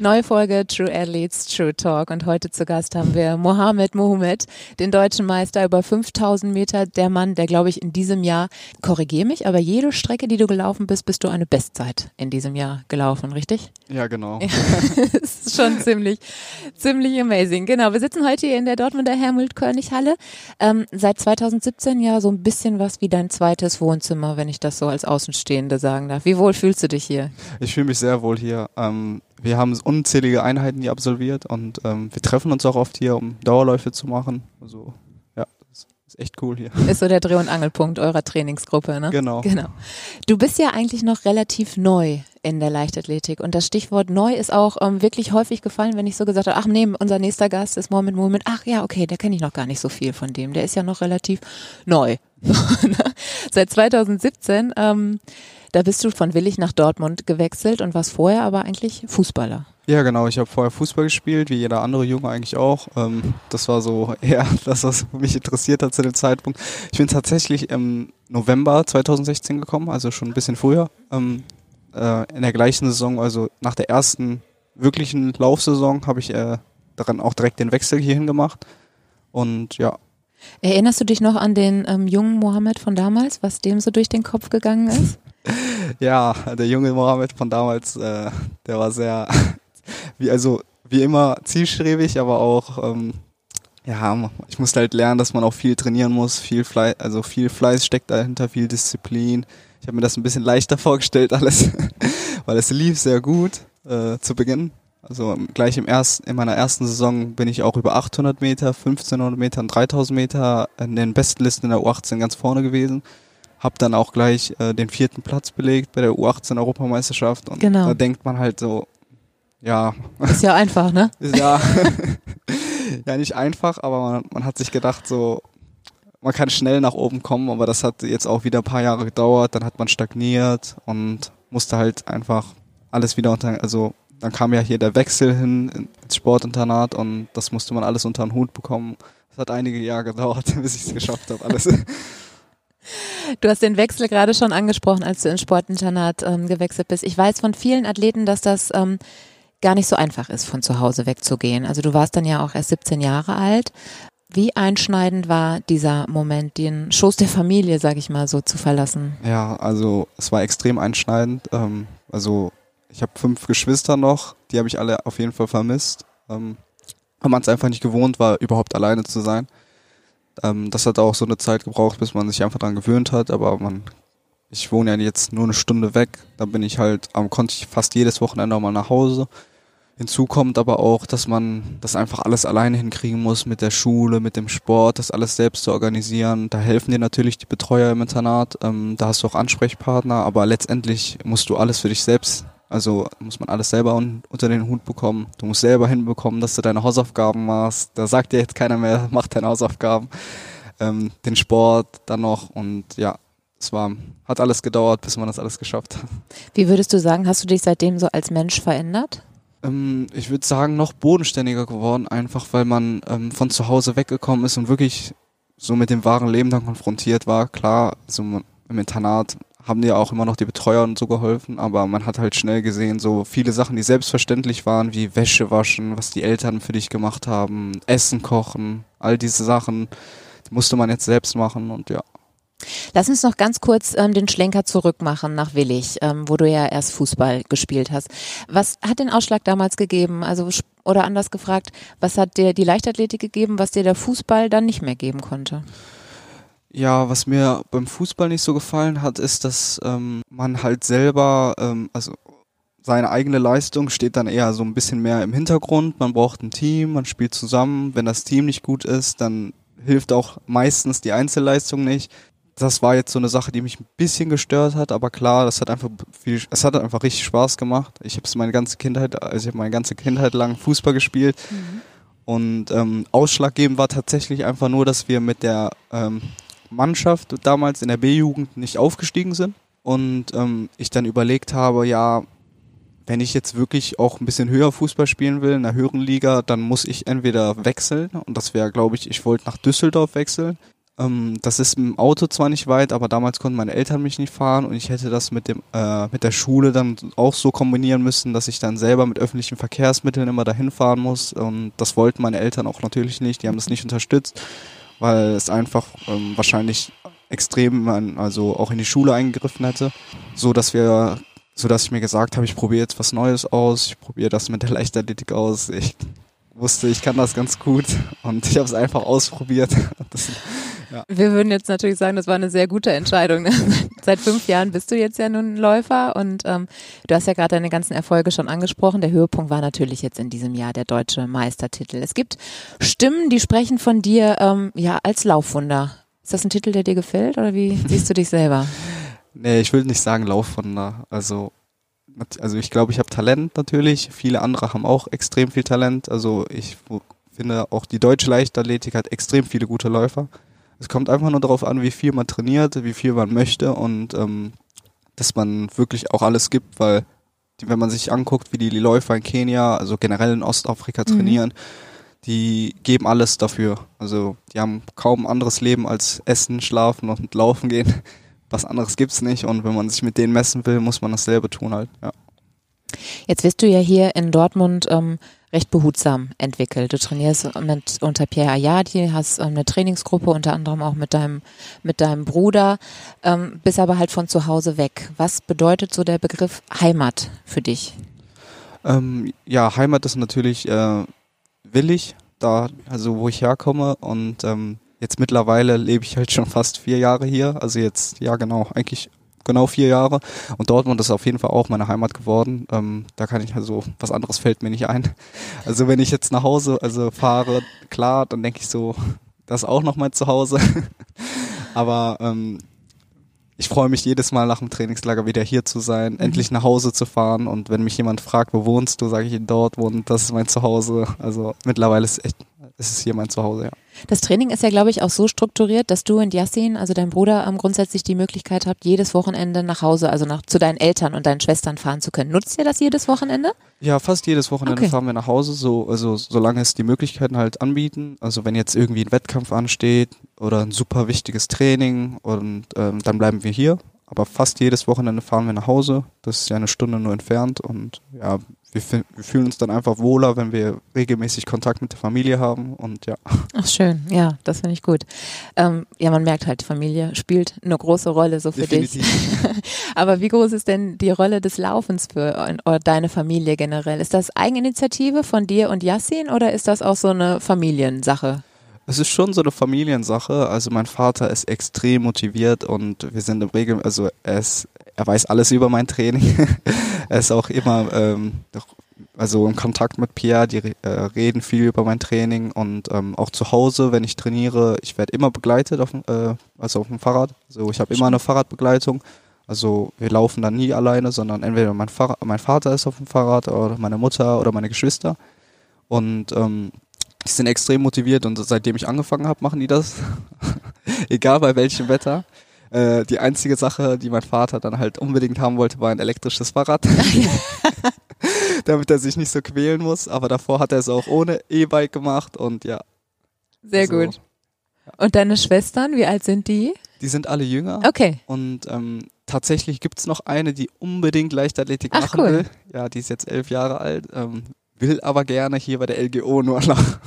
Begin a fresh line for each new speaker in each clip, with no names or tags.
Neue Folge True Athletes, True Talk und heute zu Gast haben wir Mohamed Mohamed, den deutschen Meister über 5000 Meter, der Mann, der glaube ich in diesem Jahr, korrigier mich, aber jede Strecke, die du gelaufen bist, bist du eine Bestzeit in diesem Jahr gelaufen, richtig?
Ja, genau.
Das ist schon ziemlich, ziemlich amazing. Genau, wir sitzen heute hier in der Dortmunder Helmut-König-Halle. Ähm, seit 2017 ja so ein bisschen was wie dein zweites Wohnzimmer, wenn ich das so als Außenstehende sagen darf. Wie wohl fühlst du dich hier?
Ich fühle mich sehr wohl hier. Ähm wir haben unzählige Einheiten hier absolviert und ähm, wir treffen uns auch oft hier, um Dauerläufe zu machen. Also ja, das ist echt cool hier.
Ist so der Dreh- und Angelpunkt eurer Trainingsgruppe, ne?
Genau.
Genau. Du bist ja eigentlich noch relativ neu in der Leichtathletik und das Stichwort neu ist auch ähm, wirklich häufig gefallen, wenn ich so gesagt habe, ach nee, unser nächster Gast ist Mohamed Mohamed. Ach ja, okay, der kenne ich noch gar nicht so viel von dem. Der ist ja noch relativ neu. Seit 2017 ähm, da bist du von Willig nach Dortmund gewechselt und warst vorher aber eigentlich Fußballer.
Ja, genau. Ich habe vorher Fußball gespielt, wie jeder andere Junge eigentlich auch. Ähm, das war so eher das, was mich interessiert hat zu dem Zeitpunkt. Ich bin tatsächlich im November 2016 gekommen, also schon ein bisschen früher. Ähm, äh, in der gleichen Saison, also nach der ersten wirklichen Laufsaison, habe ich äh, daran auch direkt den Wechsel hierhin gemacht. Und ja,
Erinnerst du dich noch an den ähm, jungen Mohammed von damals, was dem so durch den Kopf gegangen ist?
ja, der junge Mohammed von damals, äh, der war sehr, wie, also wie immer zielstrebig, aber auch, ähm, ja, ich musste halt lernen, dass man auch viel trainieren muss, viel Fleiß, also viel Fleiß steckt dahinter, viel Disziplin. Ich habe mir das ein bisschen leichter vorgestellt alles, weil es lief sehr gut äh, zu Beginn. Also gleich im ersten, in meiner ersten Saison bin ich auch über 800 Meter, 1500 Meter und 3000 Meter in den besten Listen in der U18 ganz vorne gewesen habe dann auch gleich äh, den vierten Platz belegt bei der U18 Europameisterschaft und genau. da denkt man halt so, ja.
Ist ja einfach, ne?
ja, ja nicht einfach, aber man, man hat sich gedacht so, man kann schnell nach oben kommen, aber das hat jetzt auch wieder ein paar Jahre gedauert, dann hat man stagniert und musste halt einfach alles wieder unter, also dann kam ja hier der Wechsel hin ins Sportinternat und das musste man alles unter den Hut bekommen. Das hat einige Jahre gedauert, bis ich es geschafft habe, alles.
Du hast den Wechsel gerade schon angesprochen, als du ins Sportinternat ähm, gewechselt bist. Ich weiß von vielen Athleten, dass das ähm, gar nicht so einfach ist, von zu Hause wegzugehen. Also du warst dann ja auch erst 17 Jahre alt. Wie einschneidend war dieser Moment, den Schoß der Familie, sag ich mal so, zu verlassen?
Ja, also es war extrem einschneidend. Ähm, also ich habe fünf Geschwister noch, die habe ich alle auf jeden Fall vermisst. Ähm, weil man es einfach nicht gewohnt war, überhaupt alleine zu sein. Ähm, das hat auch so eine Zeit gebraucht, bis man sich einfach daran gewöhnt hat, aber man, ich wohne ja jetzt nur eine Stunde weg, da bin ich halt, ähm, konnte ich fast jedes Wochenende mal nach Hause. Hinzu kommt aber auch, dass man das einfach alles alleine hinkriegen muss mit der Schule, mit dem Sport, das alles selbst zu organisieren. Da helfen dir natürlich die Betreuer im Internat, ähm, da hast du auch Ansprechpartner, aber letztendlich musst du alles für dich selbst also muss man alles selber un unter den Hut bekommen. Du musst selber hinbekommen, dass du deine Hausaufgaben machst. Da sagt dir jetzt keiner mehr, mach deine Hausaufgaben. Ähm, den Sport dann noch und ja, es war, hat alles gedauert, bis man das alles geschafft hat.
Wie würdest du sagen, hast du dich seitdem so als Mensch verändert?
Ähm, ich würde sagen, noch bodenständiger geworden, einfach weil man ähm, von zu Hause weggekommen ist und wirklich so mit dem wahren Leben dann konfrontiert war. Klar, so im Internat haben dir auch immer noch die Betreuer und so geholfen, aber man hat halt schnell gesehen, so viele Sachen, die selbstverständlich waren, wie Wäsche waschen, was die Eltern für dich gemacht haben, Essen kochen, all diese Sachen, die musste man jetzt selbst machen und ja.
Lass uns noch ganz kurz ähm, den Schlenker zurückmachen nach Willig, ähm, wo du ja erst Fußball gespielt hast. Was hat den Ausschlag damals gegeben? Also oder anders gefragt, was hat dir die Leichtathletik gegeben, was dir der Fußball dann nicht mehr geben konnte?
Ja, was mir beim Fußball nicht so gefallen hat, ist, dass ähm, man halt selber, ähm, also seine eigene Leistung steht dann eher so ein bisschen mehr im Hintergrund. Man braucht ein Team, man spielt zusammen. Wenn das Team nicht gut ist, dann hilft auch meistens die Einzelleistung nicht. Das war jetzt so eine Sache, die mich ein bisschen gestört hat, aber klar, das hat einfach viel, es hat einfach richtig Spaß gemacht. Ich habe es meine ganze Kindheit, also ich habe meine ganze Kindheit lang Fußball gespielt. Mhm. Und ähm, ausschlaggebend war tatsächlich einfach nur, dass wir mit der ähm, Mannschaft damals in der B-Jugend nicht aufgestiegen sind. Und ähm, ich dann überlegt habe, ja, wenn ich jetzt wirklich auch ein bisschen höher Fußball spielen will, in einer höheren Liga, dann muss ich entweder wechseln. Und das wäre, glaube ich, ich wollte nach Düsseldorf wechseln. Ähm, das ist im Auto zwar nicht weit, aber damals konnten meine Eltern mich nicht fahren. Und ich hätte das mit dem äh, mit der Schule dann auch so kombinieren müssen, dass ich dann selber mit öffentlichen Verkehrsmitteln immer dahin fahren muss. Und das wollten meine Eltern auch natürlich nicht. Die haben das nicht unterstützt, weil es einfach ähm, wahrscheinlich extrem, also auch in die Schule eingegriffen hätte, so dass wir so dass ich mir gesagt habe, ich probiere jetzt was Neues aus, ich probiere das mit der Leichtathletik aus. Ich wusste, ich kann das ganz gut und ich habe es einfach ausprobiert. Das,
ja. Wir würden jetzt natürlich sagen, das war eine sehr gute Entscheidung. Ne? Seit fünf Jahren bist du jetzt ja nun Läufer und ähm, du hast ja gerade deine ganzen Erfolge schon angesprochen. Der Höhepunkt war natürlich jetzt in diesem Jahr der deutsche Meistertitel. Es gibt Stimmen, die sprechen von dir ähm, ja als Laufwunder. Ist das ein Titel, der dir gefällt oder wie siehst du dich selber?
Nee, ich will nicht sagen Laufwunder. Also, also ich glaube, ich habe Talent natürlich. Viele andere haben auch extrem viel Talent. Also ich finde auch die deutsche Leichtathletik hat extrem viele gute Läufer. Es kommt einfach nur darauf an, wie viel man trainiert, wie viel man möchte und ähm, dass man wirklich auch alles gibt, weil die, wenn man sich anguckt, wie die Läufer in Kenia, also generell in Ostafrika mhm. trainieren, mhm. die geben alles dafür. Also die haben kaum anderes Leben als Essen, Schlafen und Laufen gehen was anderes gibt's nicht und wenn man sich mit denen messen will, muss man dasselbe tun halt, ja.
Jetzt wirst du ja hier in Dortmund ähm, recht behutsam entwickelt. Du trainierst mit, unter Pierre Ayadi, hast ähm, eine Trainingsgruppe unter anderem auch mit deinem, mit deinem Bruder, ähm, bist aber halt von zu Hause weg. Was bedeutet so der Begriff Heimat für dich?
Ähm, ja, Heimat ist natürlich äh, willig, da, also wo ich herkomme und ähm, jetzt mittlerweile lebe ich halt schon fast vier Jahre hier. Also jetzt, ja genau, eigentlich genau vier Jahre. Und Dortmund ist auf jeden Fall auch meine Heimat geworden. Ähm, da kann ich also, was anderes fällt mir nicht ein. Also wenn ich jetzt nach Hause also fahre, klar, dann denke ich so, das ist auch noch mein Zuhause. Aber ähm, ich freue mich jedes Mal nach dem Trainingslager wieder hier zu sein, mhm. endlich nach Hause zu fahren. Und wenn mich jemand fragt, wo wohnst du, sage ich in Dortmund, das ist mein Zuhause. Also mittlerweile ist echt, ist es hier mein Zuhause, ja.
Das Training ist ja, glaube ich, auch so strukturiert, dass du und Yassin, also dein Bruder, ähm, grundsätzlich die Möglichkeit habt, jedes Wochenende nach Hause, also nach, zu deinen Eltern und deinen Schwestern fahren zu können. Nutzt ihr das jedes Wochenende?
Ja, fast jedes Wochenende okay. fahren wir nach Hause, so, also solange es die Möglichkeiten halt anbieten. Also wenn jetzt irgendwie ein Wettkampf ansteht oder ein super wichtiges Training und ähm, dann bleiben wir hier. Aber fast jedes Wochenende fahren wir nach Hause. Das ist ja eine Stunde nur entfernt und ja, wir, wir, fühlen uns dann einfach wohler, wenn wir regelmäßig Kontakt mit der Familie haben und ja.
Ach schön, ja, das finde ich gut. Ähm, ja, man merkt halt, Familie spielt eine große Rolle so für Definitiv. dich. Aber wie groß ist denn die Rolle des Laufens für deine Familie generell? Ist das Eigeninitiative von dir und Yassin oder ist das auch so eine Familiensache?
Es ist schon so eine Familiensache. Also mein Vater ist extrem motiviert und wir sind im Regel, also er ist er weiß alles über mein Training. er ist auch immer ähm, also im Kontakt mit Pierre, die äh, reden viel über mein Training und ähm, auch zu Hause, wenn ich trainiere, ich werde immer begleitet auf, äh, also auf dem Fahrrad. Also ich habe immer eine Fahrradbegleitung. Also wir laufen dann nie alleine, sondern entweder mein, Fahr mein Vater ist auf dem Fahrrad oder meine Mutter oder meine Geschwister. Und ähm, die sind extrem motiviert und seitdem ich angefangen habe, machen die das. Egal bei welchem Wetter. Äh, die einzige Sache, die mein Vater dann halt unbedingt haben wollte, war ein elektrisches Fahrrad. Damit er sich nicht so quälen muss. Aber davor hat er es auch ohne E-Bike gemacht und ja.
Sehr also, gut. Und deine Schwestern, wie alt sind die?
Die sind alle jünger.
Okay.
Und ähm, tatsächlich gibt's noch eine, die unbedingt Leichtathletik Ach, machen cool. will. Ja, die ist jetzt elf Jahre alt, ähm, will aber gerne hier bei der LGO nur noch.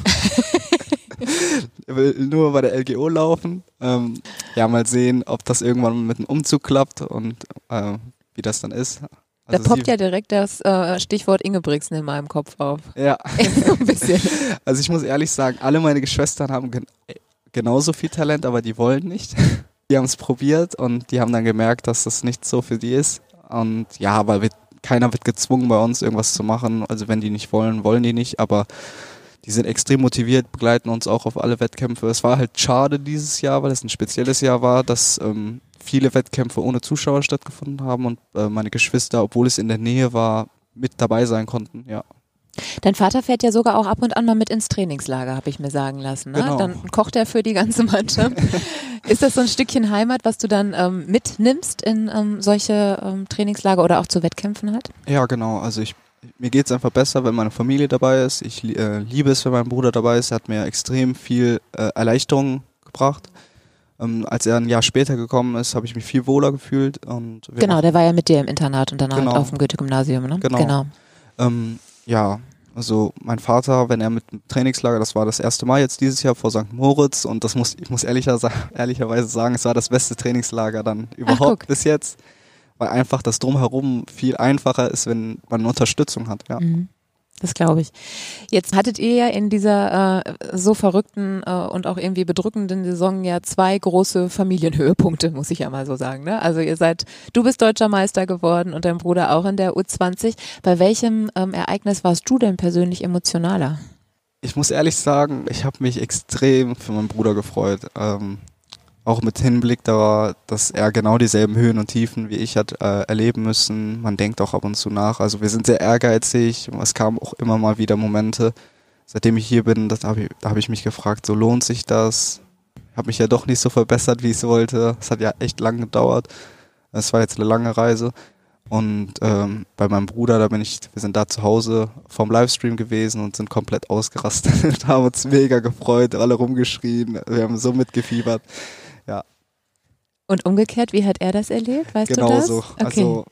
will nur bei der LGO laufen. Ähm, ja, mal sehen, ob das irgendwann mit einem Umzug klappt und äh, wie das dann ist.
Also da poppt ja direkt das äh, Stichwort Ingebrigtsen in meinem Kopf auf.
Ja. ein bisschen. Also ich muss ehrlich sagen, alle meine Geschwistern haben gen genauso viel Talent, aber die wollen nicht. Die haben es probiert und die haben dann gemerkt, dass das nicht so für die ist. Und ja, weil wir, keiner wird gezwungen bei uns irgendwas zu machen. Also wenn die nicht wollen, wollen die nicht. Aber die sind extrem motiviert, begleiten uns auch auf alle Wettkämpfe. Es war halt schade dieses Jahr, weil es ein spezielles Jahr war, dass ähm, viele Wettkämpfe ohne Zuschauer stattgefunden haben und äh, meine Geschwister, obwohl es in der Nähe war, mit dabei sein konnten, ja.
Dein Vater fährt ja sogar auch ab und an mal mit ins Trainingslager, habe ich mir sagen lassen. Ne?
Genau.
Dann kocht er für die ganze Mannschaft. ist das so ein Stückchen Heimat, was du dann ähm, mitnimmst in ähm, solche ähm, Trainingslager oder auch zu Wettkämpfen halt?
Ja, genau. Also ich, mir geht's einfach besser, wenn meine Familie dabei ist. Ich äh, liebe es, wenn mein Bruder dabei ist. Er hat mir extrem viel äh, Erleichterung gebracht. Ähm, als er ein Jahr später gekommen ist, habe ich mich viel wohler gefühlt. Und
Genau, der war ja mit dir im Internat und dann
Genau.
auf dem Goethe-Gymnasium, ne?
Genau.
genau.
Ähm, ja, also mein Vater, wenn er mit dem Trainingslager, das war das erste Mal jetzt dieses Jahr vor St. Moritz und das muss, ich muss ehrlicher, ehrlicherweise sagen, es war das beste Trainingslager dann überhaupt
guck.
bis jetzt, weil einfach das Drumherum viel einfacher ist, wenn man Unterstützung hat, ja.
Mhm. Das glaube ich. Jetzt hattet ihr ja in dieser äh, so verrückten äh, und auch irgendwie bedrückenden Saison ja zwei große Familienhöhepunkte, muss ich ja mal so sagen. Ne? Also ihr seid, du bist deutscher Meister geworden und dein Bruder auch in der U20. Bei welchem ähm, Ereignis warst du denn persönlich emotionaler?
Ich muss ehrlich sagen, ich habe mich extrem für meinen Bruder gefreut. Ähm, auch mit Hinblick darauf, dass er genau dieselben Höhen und Tiefen wie ich hat äh, erleben müssen. Man denkt auch ab und zu nach. Also wir sind sehr ehrgeizig. Es kamen auch immer mal wieder Momente. Seitdem ich hier bin, das hab ich, da habe ich mich gefragt, so lohnt sich das? Habe mich ja doch nicht so verbessert, wie ich es wollte. Es hat ja echt lang gedauert. Es war jetzt eine lange Reise. Und ähm, bei meinem Bruder, da bin ich, wir sind da zu Hause vom Livestream gewesen und sind komplett ausgerastet und haben uns mega gefreut, alle rumgeschrien, wir haben so mitgefiebert.
Und umgekehrt, wie hat er das erlebt? Weißt du das?
Genauso.
Okay.
Also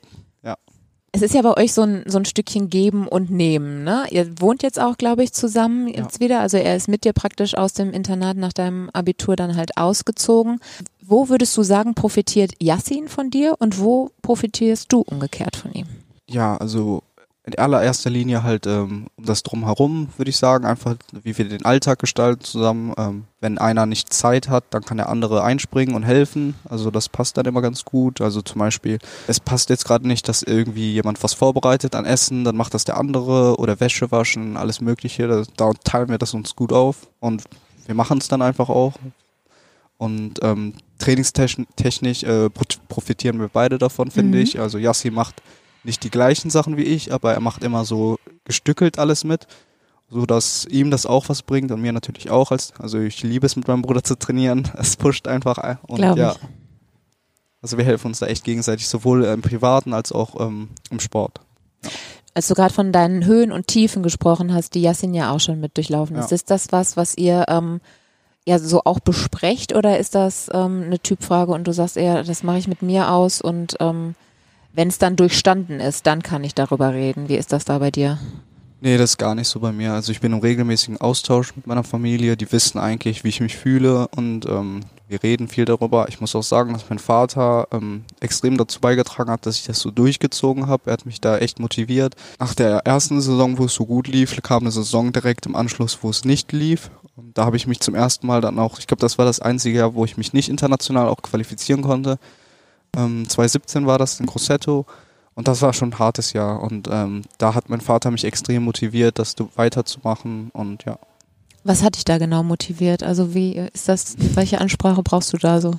Es ist ja bei euch so ein, so ein Stückchen Geben und Nehmen, ne? Ihr wohnt jetzt auch, glaube ich, zusammen jetzt wieder. Also er ist mit dir praktisch aus dem Internat nach deinem Abitur dann halt ausgezogen. Wo würdest du sagen, profitiert Yassin von dir und wo profitierst du umgekehrt von ihm?
ja, also in allererster Linie halt ähm, um das Drumherum, würde ich sagen, einfach wie wir den Alltag gestalten zusammen. Ähm, wenn einer nicht Zeit hat, dann kann der andere einspringen und helfen. Also das passt dann immer ganz gut. Also zum Beispiel, es passt jetzt gerade nicht, dass irgendwie jemand was vorbereitet an Essen, dann macht das der andere oder Wäsche waschen, alles Mögliche. Da, da teilen wir das uns gut auf und wir machen es dann einfach auch. Und ähm, trainingstechnisch äh, pro- profitieren wir beide davon, finde
Mhm.
ich. Also Yassi macht nicht die gleichen Sachen wie ich, aber er macht immer so gestückelt alles mit, so dass ihm das auch was bringt und mir natürlich auch. Als, also ich liebe es mit meinem Bruder zu trainieren. Es pusht einfach ein. und
Glaube
ja,
ich.
also wir helfen uns da echt gegenseitig, sowohl im Privaten als auch ähm, im Sport.
Als du gerade von deinen Höhen und Tiefen gesprochen hast, die Yassin ja auch schon mit durchlaufen ist,
Ja.
ist das was, was ihr ähm, ja so auch besprecht oder ist das ähm, eine Typfrage und du sagst eher, das mache ich mit mir aus und ähm, wenn es dann durchstanden ist, dann kann ich darüber reden. Wie ist das da bei dir?
Nee, das ist gar nicht so bei mir. Also ich bin im regelmäßigen Austausch mit meiner Familie. Die wissen eigentlich, wie ich mich fühle und ähm, wir reden viel darüber. Ich muss auch sagen, dass mein Vater ähm, extrem dazu beigetragen hat, dass ich das so durchgezogen habe. Er hat mich da echt motiviert. Nach der ersten Saison, wo es so gut lief, kam eine Saison direkt im Anschluss, wo es nicht lief. Und da habe ich mich zum ersten Mal dann auch, ich glaube, das war das einzige Jahr, wo ich mich nicht international auch qualifizieren konnte. Ähm, 2017 war das in Grosseto. Und das war schon ein hartes Jahr. Und ähm, da hat mein Vater mich extrem motiviert, das weiterzumachen. Und ja.
Was hat dich da genau motiviert? Also wie äh, ist das, welche Ansprache brauchst du da so?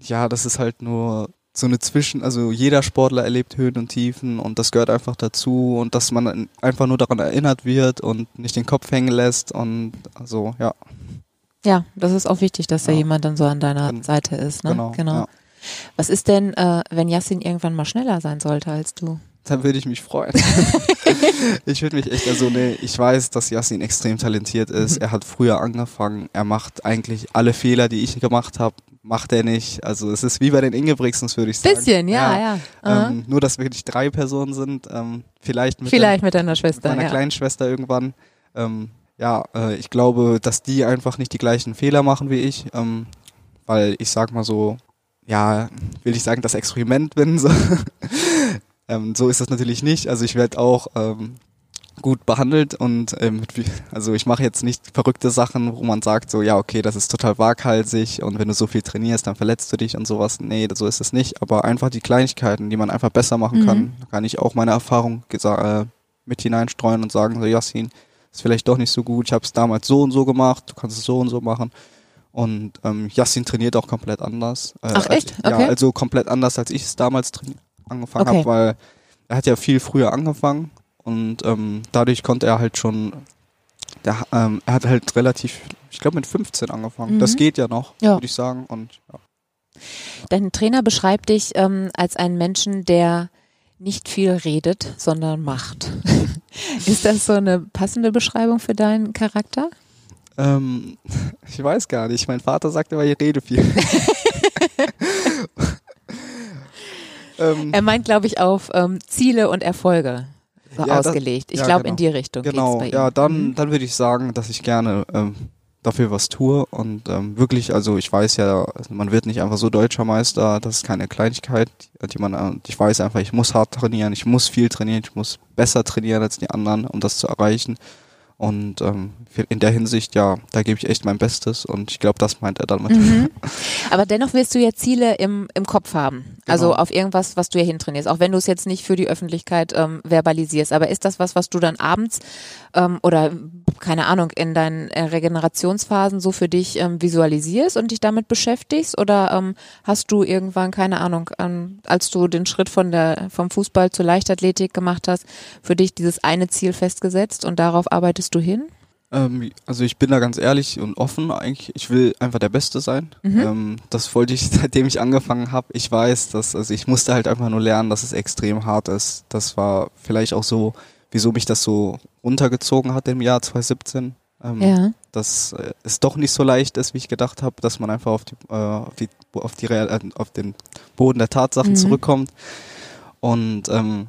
Ja, das ist halt nur so eine Zwischen, also jeder Sportler erlebt Höhen und Tiefen und das gehört einfach dazu und dass man einfach nur daran erinnert wird und nicht den Kopf hängen lässt und also ja,
Ja, das ist auch wichtig, dass da
Ja.
jemand dann so an deiner Seite ist. Ne?
genau. Ja.
Was ist denn, äh, wenn Yassin irgendwann mal schneller sein sollte als du?
Dann würde ich mich freuen. ich würde mich echt, also nee, ich weiß, dass Yassin extrem talentiert ist. Er hat früher angefangen. Er macht eigentlich alle Fehler, die ich gemacht habe, macht er nicht. Also es ist wie bei den Ingebrigtsens, würde ich sagen.
Bisschen, ja, ja. Aha.
Ähm, nur, dass wirklich drei Personen sind. Ähm, vielleicht mit,
Vielleicht mit deiner Schwester.
mit meiner
ja.
kleinen Schwester irgendwann. Ähm, ja, äh, ich glaube, dass die einfach nicht die gleichen Fehler machen wie ich. Ähm, weil ich sag mal so, ja, will ich sagen, das Experiment bin. So, ähm, so ist das natürlich nicht. Also ich werde auch ähm, gut behandelt und ähm, also ich mache jetzt nicht verrückte Sachen, wo man sagt so, ja, okay, das ist total waghalsig und wenn du so viel trainierst, dann verletzt du dich und sowas. Nee, so ist es nicht. Aber einfach die Kleinigkeiten, die man einfach besser machen
Mhm.
kann, da kann ich auch meine Erfahrung äh, mit hineinstreuen und sagen so, Yassin, ist vielleicht doch nicht so gut. Ich habe es damals so und so gemacht, du kannst es so und so machen. Und ähm, Yassin trainiert auch komplett anders. Äh,
Ach, echt?
Als,
Okay.
Ja, also komplett anders, als ich es damals angefangen
Okay.
habe, weil er hat ja viel früher angefangen und ähm, dadurch konnte er halt schon, der, ähm, er hat halt relativ, ich glaube mit 15 angefangen.
Mhm.
Das geht ja noch,
Ja.
würde ich sagen. Und ja.
Dein Trainer beschreibt dich ähm, als einen Menschen, der nicht viel redet, sondern macht. Ist das so eine passende Beschreibung für deinen Charakter?
Ähm, ich weiß gar nicht. Mein Vater sagt immer, ich rede viel. ähm,
Er meint, glaube ich, auf ähm, Ziele und Erfolge so
Ja, das-
ausgelegt. ich
ja,
glaube,
genau.
in die Richtung
genau,
geht's bei ihm.
ja, dann,
Mhm.
dann würde ich sagen, dass ich gerne ähm, dafür was tue und ähm, wirklich, also ich weiß ja, also man wird nicht einfach so deutscher Meister, das ist keine Kleinigkeit, die man, äh, ich weiß einfach, ich muss hart trainieren, ich muss viel trainieren, ich muss besser trainieren als die anderen, um das zu erreichen. Und ähm, in der Hinsicht, ja, da gebe ich echt mein Bestes und ich glaube, das meint er damit.
Mhm. Aber dennoch wirst du ja Ziele im, im Kopf haben. Also
Genau.
auf irgendwas, was du ja hintrainierst. Auch wenn du es jetzt nicht für die Öffentlichkeit ähm, verbalisierst. Aber ist das was, was du dann abends ähm, oder keine Ahnung, in deinen äh, Regenerationsphasen so für dich ähm, visualisierst und dich damit beschäftigst? Oder ähm, hast du irgendwann, keine Ahnung, ähm, als du den Schritt von der, vom Fußball zur Leichtathletik gemacht hast, für dich dieses eine Ziel festgesetzt und darauf arbeitest du hin?
Ähm, also ich bin da ganz ehrlich und offen eigentlich. Ich will einfach der Beste sein.
Mhm.
Ähm, das wollte ich, seitdem ich angefangen habe. Ich weiß, dass, also ich musste halt einfach nur lernen, dass es extrem hart ist. Das war vielleicht auch so, wieso mich das so runtergezogen hat im Jahr 2017. Ähm,
Ja.
Dass äh, es doch nicht so leicht ist, wie ich gedacht habe, dass man einfach auf die, äh, auf die, auf die Real, äh, auf den Boden der Tatsachen
Mhm.
zurückkommt. Und ähm,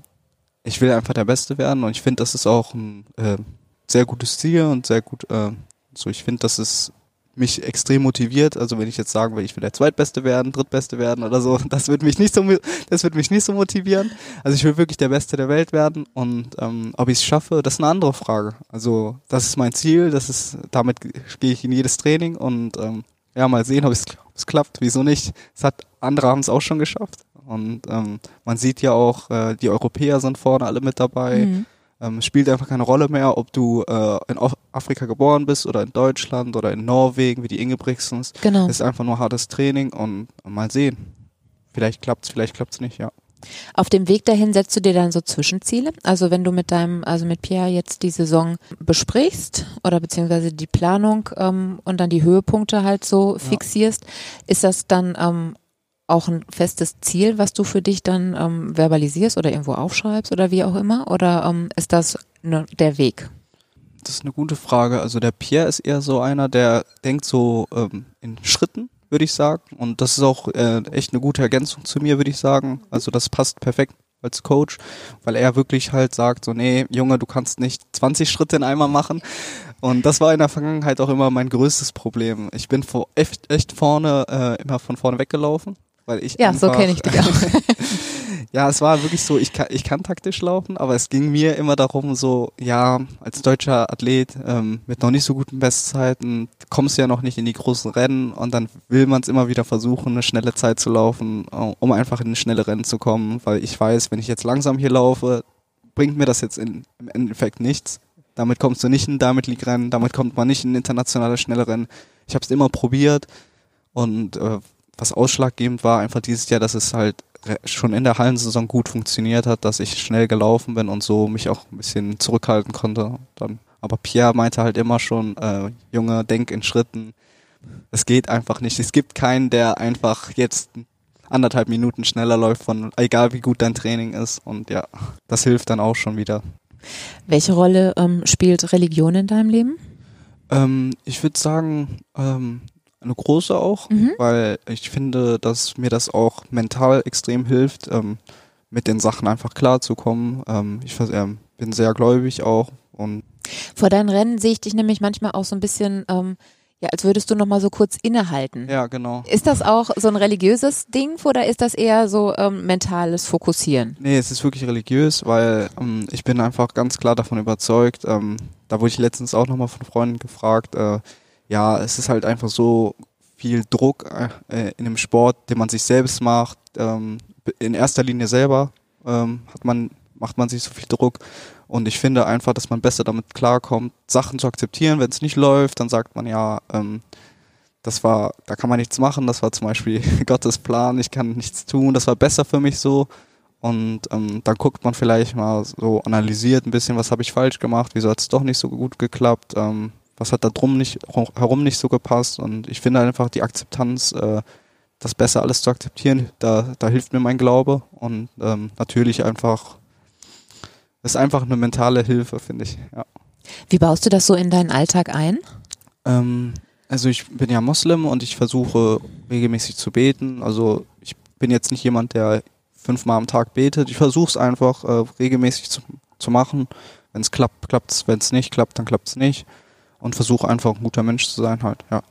ich will einfach der Beste werden und ich finde, das ist auch ein äh, sehr gutes Ziel und sehr gut, äh, so ich finde, dass es mich extrem motiviert. Also wenn ich jetzt sagen will, ich will der Zweitbeste werden, Drittbeste werden oder so, das wird mich nicht so, das wird mich nicht so motivieren. Also ich will wirklich der Beste der Welt werden und ähm, ob ich es schaffe, das ist eine andere Frage. Also das ist mein Ziel, das ist, damit gehe ich in jedes Training und ähm, ja, mal sehen, ob es, ob es klappt. Wieso nicht? Es hat andere haben es auch schon geschafft. Und ähm, man sieht ja auch, äh, die Europäer sind vorne alle mit dabei.
Mhm.
Ähm, spielt einfach keine Rolle mehr, ob du äh, in Af- Afrika geboren bist oder in Deutschland oder in Norwegen, wie die Ingebrigtsens.
Genau.
Ist einfach nur hartes Training und mal sehen. Vielleicht klappt's, vielleicht klappt's nicht, ja.
Auf dem Weg dahin setzt du dir dann so Zwischenziele? Also wenn du mit deinem, also mit Pierre jetzt die Saison besprichst oder beziehungsweise die Planung ähm, und dann die Höhepunkte halt so fixierst, ist das dann ähm, auch ein festes Ziel, was du für dich dann ähm, verbalisierst oder irgendwo aufschreibst oder wie auch immer? Oder ähm, ist das ne, der Weg?
Das ist eine gute Frage. Also der Pierre ist eher so einer, der denkt so ähm, in Schritten, würde ich sagen. Und das ist auch äh, echt eine gute Ergänzung zu mir, würde ich sagen. Also das passt perfekt als Coach, weil er wirklich halt sagt, so, nee, Junge, du kannst nicht 20 Schritte in einmal machen. Und das war in der Vergangenheit auch immer mein größtes Problem. Ich bin vor, echt, echt vorne, äh, immer von vorne weggelaufen. Weil ich
Ja, so
einfach-
kenne ich dich auch.
ja, es war wirklich so, ich kann, ich kann taktisch laufen, aber es ging mir immer darum, so, ja, als deutscher Athlet ähm, mit noch nicht so guten Bestzeiten kommst du ja noch nicht in die großen Rennen und dann will man es immer wieder versuchen, eine schnelle Zeit zu laufen, äh, um einfach in schnelle Rennen zu kommen, weil ich weiß, wenn ich jetzt langsam hier laufe, bringt mir das jetzt in, im Endeffekt nichts. Damit kommst du nicht in damit League Rennen, damit kommt man nicht in internationale schnelle Rennen. Ich habe es immer probiert und äh, was ausschlaggebend war einfach dieses Jahr, dass es halt schon in der Hallensaison gut funktioniert hat, dass ich schnell gelaufen bin und so mich auch ein bisschen zurückhalten konnte. Dann, aber Pierre meinte halt immer schon, äh, Junge, denk in Schritten. Es geht einfach nicht. Es gibt keinen, der einfach jetzt anderthalb Minuten schneller läuft, von egal wie gut dein Training ist. Und ja, das hilft dann auch schon wieder.
Welche Rolle ähm, spielt Religion in deinem Leben?
Ähm, ich würde sagen, ähm, eine große auch,
Mhm.
weil ich finde, dass mir das auch mental extrem hilft, ähm, mit den Sachen einfach klarzukommen. Ähm, ich ähm, bin sehr gläubig auch und
Vor deinen Rennen sehe ich dich nämlich manchmal auch so ein bisschen, ähm, ja, als würdest du noch mal so kurz innehalten.
ja, genau.
Ist das auch so ein religiöses Ding oder ist das eher so ähm, mentales Fokussieren?
Nee, es ist wirklich religiös, weil ähm, ich bin einfach ganz klar davon überzeugt. Ähm, da wurde ich letztens auch nochmal von Freunden gefragt. Äh, ja, es ist halt einfach so viel Druck äh, in dem Sport, den man sich selbst macht. Ähm, in erster Linie selber ähm, hat man, macht man sich so viel Druck. Und ich finde einfach, dass man besser damit klarkommt, Sachen zu akzeptieren. Wenn es nicht läuft, dann sagt man ja, ähm, das war, da kann man nichts machen. Das war zum Beispiel Gottes Plan. Ich kann nichts tun. Das war besser für mich so. und ähm, dann guckt man vielleicht mal so analysiert ein bisschen, was habe ich falsch gemacht, wieso hat es doch nicht so gut geklappt, ähm, was hat da drum nicht herum nicht so gepasst und ich finde einfach die Akzeptanz, äh, das besser alles zu akzeptieren, da, da hilft mir mein Glaube und ähm, natürlich einfach ist einfach eine mentale Hilfe, finde ich. Ja.
Wie baust du das so in deinen Alltag ein?
Ähm, also ich bin ja Moslem und ich versuche regelmäßig zu beten. Also ich bin jetzt nicht jemand, der fünfmal am Tag betet. Ich versuche es einfach äh, regelmäßig zu, zu machen. Wenn es klappt, klappt es. Wenn es nicht klappt, dann klappt es nicht. Und versuche einfach ein guter Mensch zu sein halt, ja.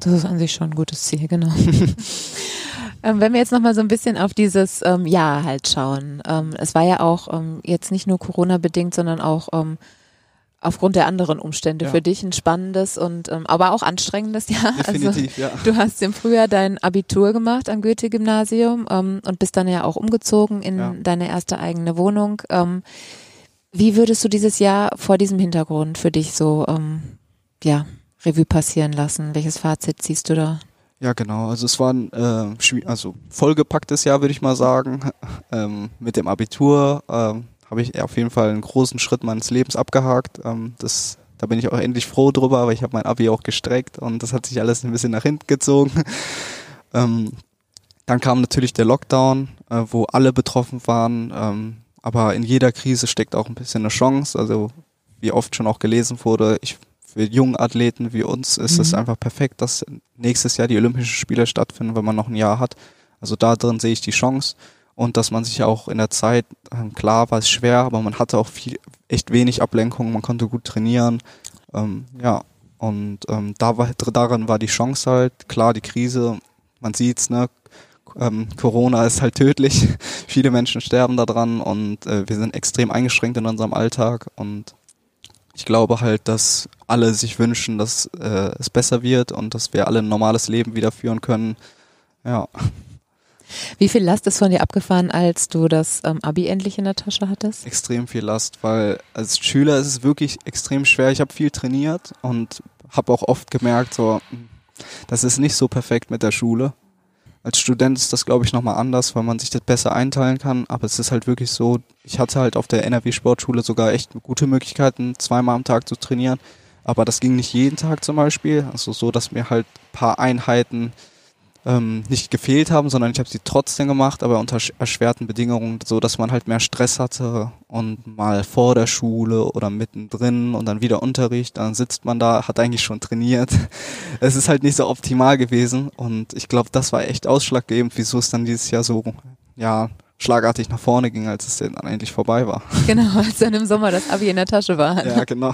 Das ist an sich schon ein gutes Ziel, genau. ähm, wenn wir jetzt nochmal so ein bisschen auf dieses ähm, Jahr halt schauen. Ähm, es war ja auch ähm, jetzt nicht nur Corona-bedingt, sondern auch ähm, aufgrund der anderen Umstände ja. für dich ein spannendes und ähm, aber auch anstrengendes Jahr.
Also Definitiv,
also, ja. Du hast im Frühjahr dein Abitur gemacht am Goethe-Gymnasium ähm, und bist dann ja auch umgezogen in ja. deine erste eigene Wohnung. Ähm, wie würdest du dieses Jahr vor diesem Hintergrund für dich so ähm, ja, Revue passieren lassen? Welches Fazit ziehst du da?
Ja, genau. Also es war ein äh, also vollgepacktes Jahr, würde ich mal sagen, ähm, mit dem Abitur. Ähm, habe ich auf jeden Fall einen großen Schritt meines Lebens abgehakt. Ähm, das, da bin ich auch endlich froh drüber, aber ich habe mein Abi auch gestreckt und das hat sich alles ein bisschen nach hinten gezogen. ähm, dann kam natürlich der Lockdown, äh, wo alle betroffen waren. Ähm, aber in jeder Krise steckt auch ein bisschen eine Chance. Also wie oft schon auch gelesen wurde, ich, für jungen Athleten wie uns ist es mhm. einfach perfekt, dass nächstes Jahr die Olympischen Spiele stattfinden, wenn man noch ein Jahr hat. Also da drin sehe ich die Chance und dass man sich auch in der Zeit, ähm, klar war es schwer, aber man hatte auch viel, echt wenig Ablenkung, man konnte gut trainieren, ähm, ja, und ähm, da war, daran war die Chance halt, klar, die Krise, man sieht's, ne, ähm, Corona ist halt tödlich, viele Menschen sterben daran und äh, wir sind extrem eingeschränkt in unserem Alltag und ich glaube halt, dass alle sich wünschen, dass äh, es besser wird und dass wir alle ein normales Leben wieder führen können. Ja.
Wie viel Last ist von dir abgefahren, als du das ähm, Abi endlich in der Tasche hattest?
Extrem viel Last, weil als Schüler ist es wirklich extrem schwer. Ich habe viel trainiert und habe auch oft gemerkt, so, das ist nicht so perfekt mit der Schule. Als Student ist das, glaube ich, nochmal anders, weil man sich das besser einteilen kann. Aber es ist halt wirklich so, ich hatte halt auf der NRW Sportschule sogar echt gute Möglichkeiten, zweimal am Tag zu trainieren. Aber das ging nicht jeden Tag zum Beispiel. Also so, dass mir halt paar Einheiten ähm, nicht gefehlt haben, sondern ich habe sie trotzdem gemacht, aber unter erschwerten Bedingungen, so dass man halt mehr Stress hatte und mal vor der Schule oder mittendrin und dann wieder Unterricht, dann sitzt man da, hat eigentlich schon trainiert. Es ist halt nicht so optimal gewesen und ich glaube, das war echt ausschlaggebend, wieso es dann dieses Jahr so, ja, schlagartig nach vorne ging, als es dann endlich vorbei war.
Genau, als dann im Sommer das Abi in der Tasche war.
Ja, genau.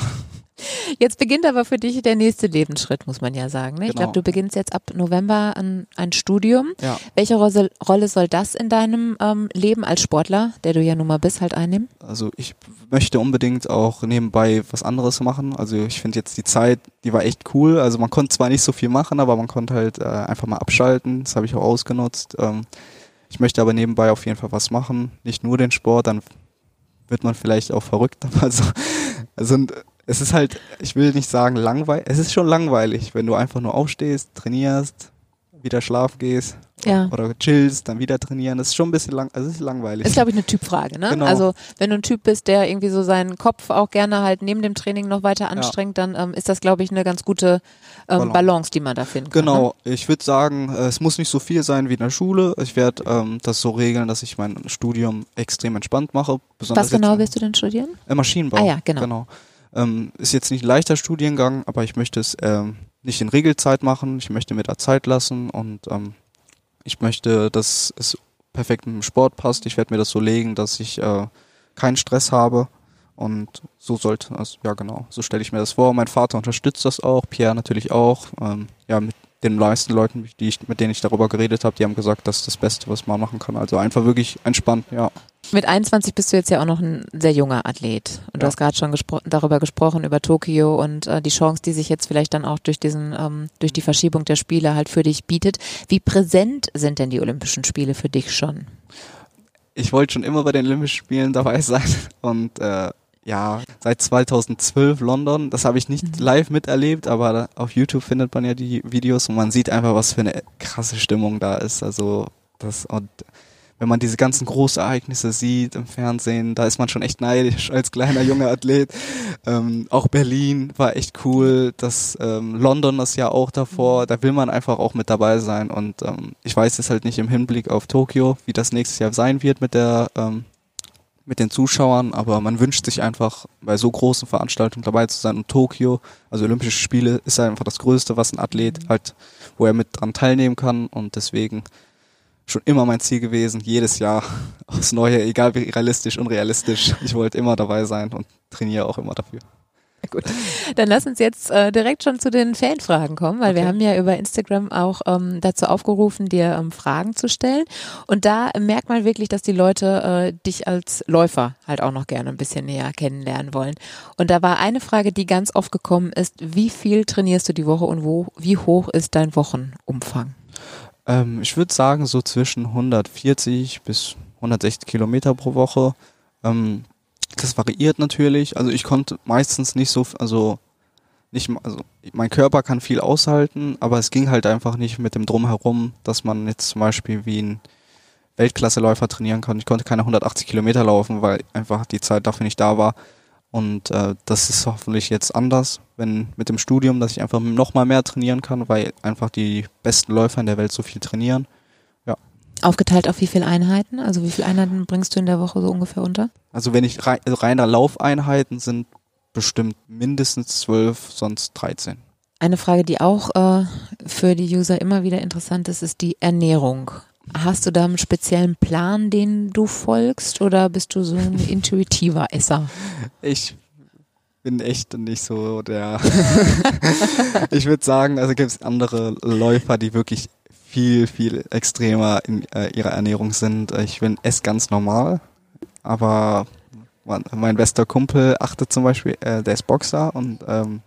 Jetzt beginnt aber für dich der nächste Lebensschritt, muss man ja sagen. Ne? Ich glaube, du beginnst jetzt ab November ein, ein Studium.
Ja.
Welche Rolle, soll das in deinem ähm, Leben als Sportler, der du ja nun mal bist, halt einnehmen?
Also ich möchte unbedingt auch nebenbei was anderes machen. Also ich finde jetzt die Zeit, die war echt cool. Also man konnte zwar nicht so viel machen, aber man konnte halt äh, einfach mal abschalten. Das habe ich auch ausgenutzt. Ähm, ich möchte aber nebenbei auf jeden Fall was machen. Nicht nur den Sport, dann wird man vielleicht auch verrückt. Also, also es ist halt, ich will nicht sagen langweilig, es ist schon langweilig, wenn du einfach nur aufstehst, trainierst, wieder schlafen gehst
ja.
oder chillst, dann wieder trainieren. Das ist schon ein bisschen lang, also es ist langweilig.
Ist, glaube ich, eine Typfrage, ne?
Genau.
Also wenn du ein Typ bist, der irgendwie so seinen Kopf auch gerne halt neben dem Training noch weiter anstrengt, ja. dann ähm, ist das, glaube ich, eine ganz gute ähm, Balance. Balance. die man da finden
kann. Genau,
ne?
ich würde sagen, äh, es muss nicht so viel sein wie in der Schule. Ich werde ähm, das so regeln, dass ich mein Studium extrem entspannt mache.
Was genau willst du denn studieren?
Äh, Maschinenbau.
Ah ja, genau.
genau. Ähm, ist jetzt nicht ein leichter Studiengang, aber ich möchte es ähm, nicht in Regelzeit machen. Ich möchte mir da Zeit lassen und ähm, ich möchte, dass es perfekt mit dem Sport passt. Ich werde mir das so legen, dass ich äh, keinen Stress habe. Und so sollte das, ja genau, so stelle ich mir das vor. Mein Vater unterstützt das auch, Pierre natürlich auch. Ähm, ja, mit den meisten Leuten, die ich, mit denen ich darüber geredet habe, die haben gesagt, das ist das Beste, was man machen kann. Also einfach wirklich entspannt, ja.
Mit 21 bist du jetzt ja auch noch ein sehr junger Athlet. Und ja. du hast gerade schon gespro darüber gesprochen, über Tokio und äh, die Chance, die sich jetzt vielleicht dann auch durch diesen, ähm, durch die Verschiebung der Spiele halt für dich bietet. Wie präsent sind denn die Olympischen Spiele für dich schon?
Ich wollte schon immer bei den Olympischen Spielen dabei sein und äh, ja, seit 2012 London. Das habe ich nicht mhm. live miterlebt, aber auf YouTube findet man ja die Videos und man sieht einfach, was für eine krasse Stimmung da ist. Also das und wenn man diese ganzen Großereignisse sieht im Fernsehen, da ist man schon echt neidisch als kleiner junger Athlet. Ähm, auch Berlin war echt cool, das ähm, London das Jahr auch davor, da will man einfach auch mit dabei sein und ähm, ich weiß es halt nicht im Hinblick auf Tokio, wie das nächstes Jahr sein wird mit der ähm, mit den Zuschauern, aber man wünscht sich einfach bei so großen Veranstaltungen dabei zu sein und Tokio, also Olympische Spiele, ist einfach das Größte, was ein Athlet halt, wo er mit dran teilnehmen kann und deswegen schon immer mein Ziel gewesen, jedes Jahr aufs Neue, egal wie realistisch, unrealistisch. Ich wollte immer dabei sein und trainiere auch immer dafür.
Gut, dann lass uns jetzt äh, direkt schon zu den Fanfragen kommen, weil okay. wir haben ja über Instagram auch ähm, dazu aufgerufen, dir ähm, Fragen zu stellen. Und da merkt man wirklich, dass die Leute äh, dich als Läufer halt auch noch gerne ein bisschen näher kennenlernen wollen. Und da war eine Frage, die ganz oft gekommen ist, wie viel trainierst du die Woche und wo, wie hoch ist dein Wochenumfang?
Ähm, ich würde sagen, so zwischen 140 bis 160 Kilometer pro Woche. Ähm, das variiert natürlich. Also ich konnte meistens nicht so, also nicht, also mein Körper kann viel aushalten, aber es ging halt einfach nicht mit dem Drumherum, dass man jetzt zum Beispiel wie ein Weltklasseläufer trainieren kann. Ich konnte keine 180 Kilometer laufen, weil einfach die Zeit dafür nicht da war. Und äh, das ist hoffentlich jetzt anders, wenn mit dem Studium, dass ich einfach noch mal mehr trainieren kann, weil einfach die besten Läufer in der Welt so viel trainieren.
Aufgeteilt auf wie viele Einheiten? Also wie viele Einheiten bringst du in der Woche so ungefähr unter?
Also wenn ich rein, also reiner Laufeinheiten sind bestimmt mindestens zwölf, sonst 13.
Eine Frage, die auch äh, für die User immer wieder interessant ist, ist die Ernährung. Hast du da einen speziellen Plan, den du folgst oder bist du so ein intuitiver Esser?
Ich bin echt nicht so der. ich würde sagen, also gibt es andere Läufer, die wirklich viel, viel extremer in äh, ihrer Ernährung sind. Ich bin ess ganz normal, aber mein, mein bester Kumpel achtet zum Beispiel, äh, der ist Boxer und ähm,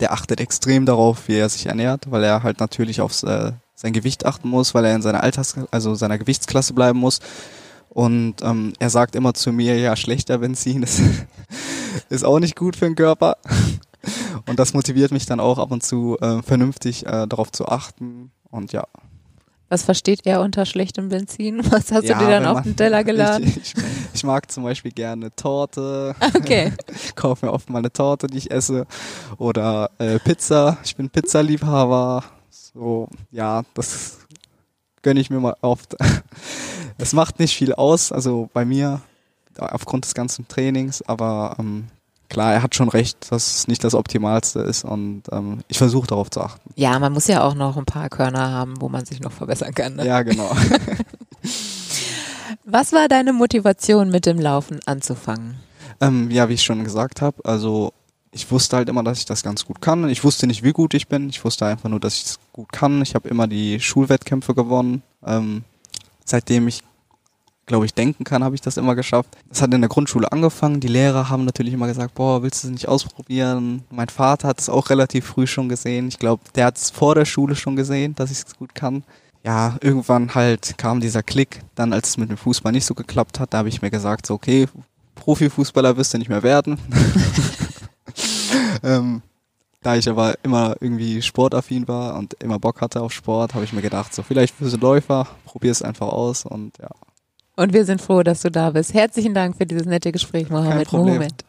der achtet extrem darauf, wie er sich ernährt, weil er halt natürlich aufs äh, sein Gewicht achten muss, weil er in seiner Alters, also seiner Gewichtsklasse bleiben muss. Und ähm, er sagt immer zu mir, ja, schlechter Benzin ist, ist auch nicht gut für den Körper. Und das motiviert mich dann auch ab und zu äh, vernünftig äh, darauf zu achten. Und ja.
Was versteht er unter schlechtem Benzin? Was hast ja, du dir dann auf den Teller geladen?
Ich, ich, ich, mag zum Beispiel gerne Torte.
Okay.
Kaufe mir oft mal eine Torte, die ich esse. Oder äh, Pizza. Ich bin Pizzaliebhaber. So, ja, das gönne ich mir mal oft. Es macht nicht viel aus, also bei mir, aufgrund des ganzen Trainings, aber ähm, klar, er hat schon recht, dass es nicht das Optimalste ist und ähm, ich versuche darauf zu achten.
Ja, man muss ja auch noch ein paar Körner haben, wo man sich noch verbessern kann. Ne?
Ja, genau.
Was war deine Motivation, mit dem Laufen anzufangen?
Ähm, ja, wie ich schon gesagt habe, also ich wusste halt immer, dass ich das ganz gut kann. Ich wusste nicht, wie gut ich bin. Ich wusste einfach nur, dass ich es gut kann. Ich habe immer die Schulwettkämpfe gewonnen. Ähm, seitdem ich, glaube ich, denken kann, habe ich das immer geschafft. Das hat in der Grundschule angefangen. Die Lehrer haben natürlich immer gesagt, boah, willst du es nicht ausprobieren? Mein Vater hat es auch relativ früh schon gesehen. Ich glaube, der hat es vor der Schule schon gesehen, dass ich es gut kann. Ja, irgendwann halt kam dieser Klick. Dann, als es mit dem Fußball nicht so geklappt hat, da habe ich mir gesagt, so, okay, Profifußballer wirst du nicht mehr werden. ähm, da ich aber immer irgendwie sportaffin war und immer Bock hatte auf Sport, habe ich mir gedacht, so vielleicht für so Läufer, probier es einfach aus und ja.
Und wir sind froh, dass du da bist. Herzlichen Dank für dieses nette Gespräch, Mohammed. Mohammed.